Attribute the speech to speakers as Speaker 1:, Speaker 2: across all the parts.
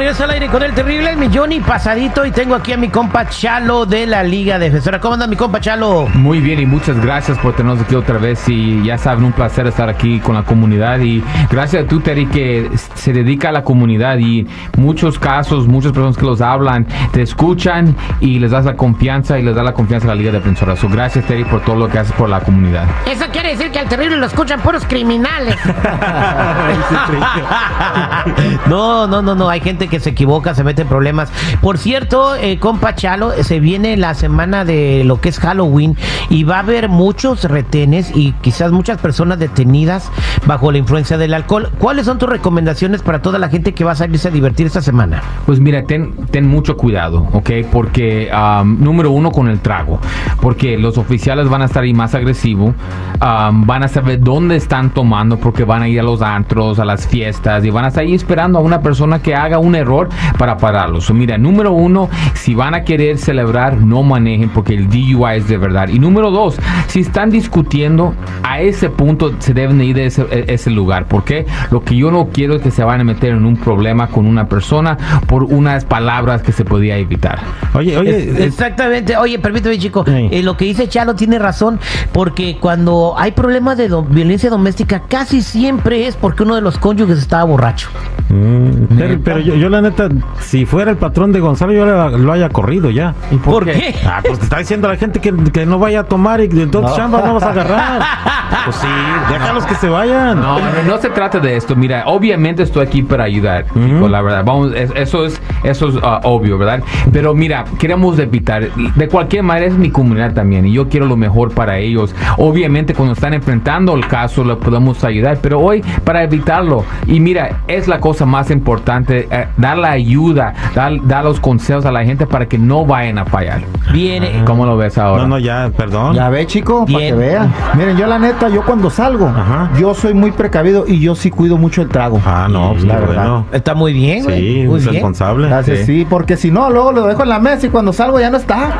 Speaker 1: Regreso al aire con el terrible el millón y pasadito y tengo aquí a mi compa Chalo de la Liga Defensora. ¿Cómo anda mi compa Chalo?
Speaker 2: Muy bien y muchas gracias por tenernos aquí otra vez y ya saben, un placer estar aquí con la comunidad y gracias a tú Terry que se dedica a la comunidad y muchos casos, muchas personas que los hablan, te escuchan y les das la confianza y les da la confianza a la Liga Defensora. So, gracias Terry por todo lo que haces por la comunidad.
Speaker 3: Eso quiere decir que al terrible lo escuchan puros criminales.
Speaker 1: no, no, no, no. Hay gente que se equivoca, se mete en problemas. Por cierto, eh, compa Chalo, se viene la semana de lo que es Halloween y va a haber muchos retenes y quizás muchas personas detenidas bajo la influencia del alcohol. ¿Cuáles son tus recomendaciones para toda la gente que va a salirse a divertir esta semana?
Speaker 2: Pues mira, ten, ten mucho cuidado, ¿ok? Porque, um, número uno, con el trago. Porque los oficiales van a estar ahí más agresivos, um, van a saber dónde están tomando, porque van a ir a los antros, a las fiestas y van a estar ahí esperando a una persona que haga un error para pararlos. mira, número uno, si van a querer celebrar, no manejen porque el DUI es de verdad. Y número dos, si están discutiendo, a ese punto se deben ir de ese, e, ese lugar. porque Lo que yo no quiero es que se van a meter en un problema con una persona por unas palabras que se podía evitar.
Speaker 1: Oye, oye. exactamente. Oye, permíteme, chico. Eh, lo que dice Chalo tiene razón porque cuando hay problemas de violencia doméstica, casi siempre es porque uno de los cónyuges estaba borracho.
Speaker 4: Mm, pero, yo, la neta, si fuera el patrón de Gonzalo, yo lo haya corrido ya.
Speaker 1: ¿Y por, qué?
Speaker 4: Ah, pues te está diciendo a la gente que, que no vaya a tomar y entonces no. no vas a agarrar. pues sí, déjalos que se vayan.
Speaker 2: No, no, se trata de esto. Mira, obviamente estoy aquí para ayudar. la verdad, vamos, eso es, eso es ah, obvio, ¿verdad? Pero mira, queremos evitar, de cualquier manera es mi comunidad también y yo quiero lo mejor para ellos. Obviamente cuando están enfrentando el caso lo podemos ayudar, pero hoy para evitarlo. Y mira, es la cosa más importante, eh, dar la ayuda, dar, dar, los consejos a la gente para que no vayan a fallar.
Speaker 1: Viene.
Speaker 2: ¿Cómo lo ves ahora?
Speaker 4: No, no, ya, perdón.
Speaker 5: Ya ve, chico, para que vean. Miren, yo la neta, yo cuando salgo, yo soy muy precavido y yo sí cuido mucho el trago.
Speaker 4: Ah, no, pues la verdad.
Speaker 1: Está muy bien, güey.
Speaker 4: Sí, muy responsable.
Speaker 5: Gracias, sí. porque si no, luego lo dejo en la mesa y cuando salgo ya no está.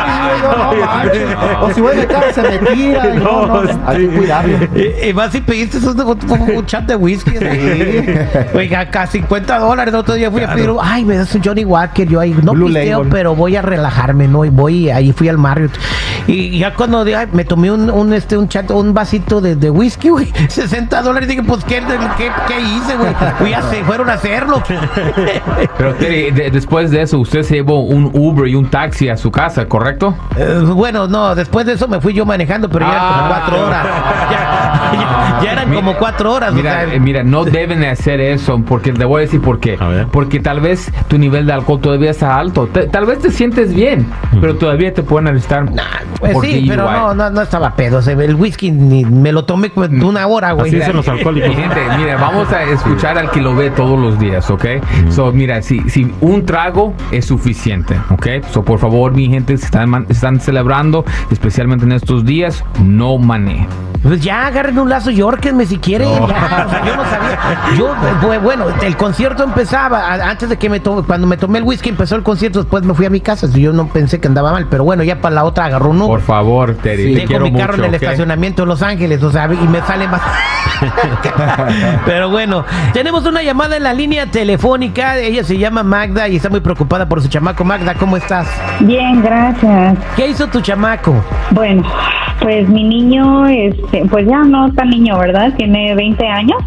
Speaker 5: o si voy de casa se me tira. no, no, hay que cuidarlo.
Speaker 1: Y, más si pediste un, chat de whisky. Oiga, acá 50 dólares. El otro día fui a pedir, ay, me das un Johnny Walker. Yo ahí no pisteo, pero voy a relajarme, ¿no? Y voy, ahí fui al Marriott. Y ya cuando me tomé un, un, este, un chat, un vasito de, de whisky, güey, 60 dólares. Dije, pues, ¿qué, qué, qué hice, güey? Ya se fueron a hacerlo.
Speaker 2: Pero después de eso, usted se llevó un Uber y un taxi a su casa, ¿correcto?
Speaker 1: Eh, bueno, no, después de eso me fui yo manejando, pero ya como ah. cuatro horas. Ya, eran como cuatro horas.
Speaker 2: Mira, eh, mira, no deben hacer eso, porque te voy a decir por qué. Porque tal vez tu nivel de alcohol todavía está alto. tal vez te sientes bien, pero todavía te pueden avistar.
Speaker 1: pues sí, pero no, no, no, estaba pedo. El whisky ni, me lo tomé una hora, güey.
Speaker 4: Así son los alcohólicos.
Speaker 2: Gente, mira, vamos a escuchar al que lo ve todos los días, ¿ok? So, mira, si, si un trago es suficiente, ¿ok? So, por favor, mi gente, si están, están celebrando, especialmente en estos días, no manejen.
Speaker 1: Pues ya agarren un lazo y órquenme si quieren. Ya, o sea, yo no sabía. Yo, pues, bueno, el concierto empezaba antes de que me tome, cuando me tomé el whisky empezó el concierto, después me fui a mi casa. Yo no pensé que andaba mal, pero bueno, ya para la otra agarró uno.
Speaker 2: Por favor, Terry.
Speaker 1: Sí, dejo mi carro en el estacionamiento de Los Ángeles, o sea, y me sale más. pero bueno, tenemos una llamada en la línea telefónica. Ella se llama Magda y está muy preocupada por su chamaco. Magda, ¿cómo estás?
Speaker 6: Bien, gracias.
Speaker 1: ¿Qué hizo tu chamaco?
Speaker 6: Bueno, pues mi niño, este, pues ya no tan niño, ¿verdad? Tiene 20 años.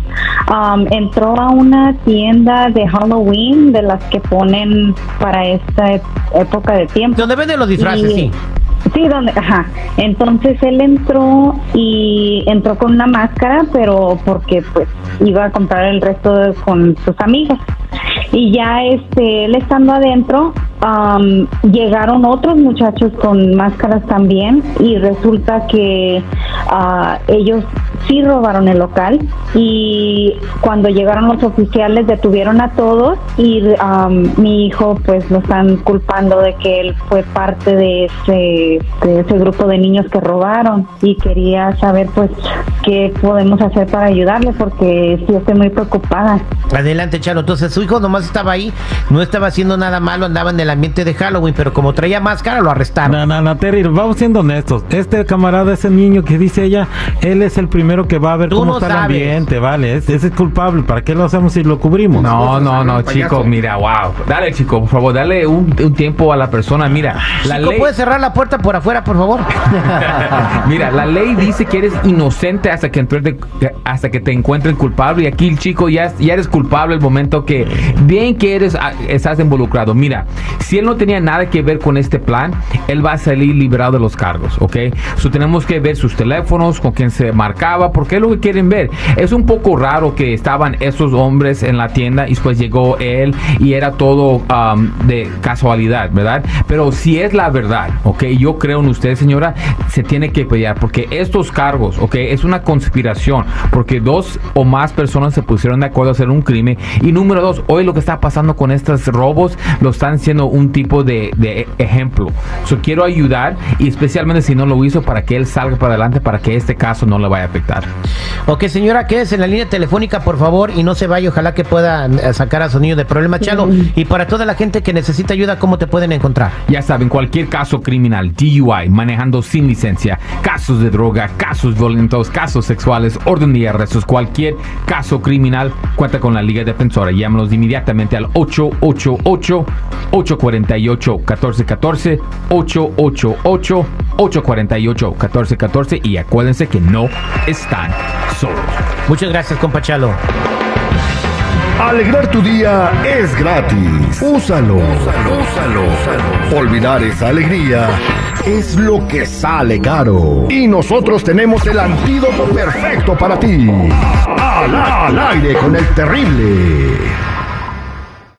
Speaker 6: Um, entró a una tienda de Halloween de las que ponen para esta época de tiempo.
Speaker 1: ¿Dónde venden los disfraces? sí.
Speaker 6: Sí, donde, ajá. Entonces él entró y entró con una máscara, pero porque pues iba a comprar el resto con sus amigos. Y ya este, él estando adentro, llegaron otros muchachos con máscaras también y resulta que uh, ellos sí robaron el local y cuando llegaron los oficiales detuvieron a todos y mi hijo pues lo están culpando de que él fue parte de ese, de ese grupo de niños que robaron y quería saber pues qué podemos hacer para ayudarle porque sí estoy muy preocupada.
Speaker 1: Adelante Chalo, entonces su hijo nomás estaba ahí, no estaba haciendo nada malo, andaba en el ambiente de Halloween, pero como traía máscara lo arrestaron.
Speaker 4: No, no, no, Terry, vamos siendo honestos, este camarada, ese niño que dice ella, él es el primer primero que va a ver
Speaker 1: Tú
Speaker 4: cómo
Speaker 1: no
Speaker 4: está
Speaker 1: sabes.
Speaker 4: el ambiente, vale. Ese es culpable. ¿Para qué lo hacemos si lo cubrimos?
Speaker 2: No, no, no, chico, mira, wow. Dale, chico, por favor, dale un, un tiempo a la persona. Mira, la
Speaker 1: Chico,
Speaker 2: ley,
Speaker 1: ¿puedes cerrar la puerta por afuera, por favor?
Speaker 2: mira, la ley dice que eres inocente hasta que encuentre- hasta que te encuentren culpable y aquí el chico ya, ya eres culpable el momento que bien que eres ah, estás involucrado. Mira, si él no tenía nada que ver con este plan, él va a salir liberado de los cargos, ¿ok? So tenemos que ver sus teléfonos, con quién se marcaba, porque es lo que quieren ver. Es un poco raro que estaban esos hombres en la tienda y después llegó él y era todo um, de casualidad, ¿verdad? Pero si es la verdad, ¿ok? Yo creo en usted, señora, se tiene que pelear porque estos cargos, ¿ok? Es una conspiración porque dos o más personas se pusieron de acuerdo a hacer un crimen. Y número dos, hoy lo que está pasando con estos robos lo están siendo un tipo de, de ejemplo. So, quiero ayudar y especialmente si no lo hizo para que él salga para adelante para que este caso no le vaya a afectar.
Speaker 1: Ok, señora, quédese en la línea telefónica, por favor, y no se vaya. Ojalá que pueda eh, sacar a su niño de problemas, Chalo. Y para toda la gente que necesita ayuda, ¿cómo te pueden encontrar?
Speaker 2: Ya saben, cualquier caso criminal, DUI, manejando sin licencia, casos de droga, casos violentos, casos sexuales, orden de arrestos, cualquier caso criminal, cuenta con la Liga Defensora. Llámanos inmediatamente al 888-848-1414, 888-848-1414 y acuérdense que no están solos.
Speaker 1: Muchas gracias, compa Chalo.
Speaker 7: Alegrar tu día es gratis. Úsalo. Úsalo. Olvidar esa alegría es lo que sale caro. Y nosotros tenemos el antídoto perfecto para ti. Al, al aire con el terrible.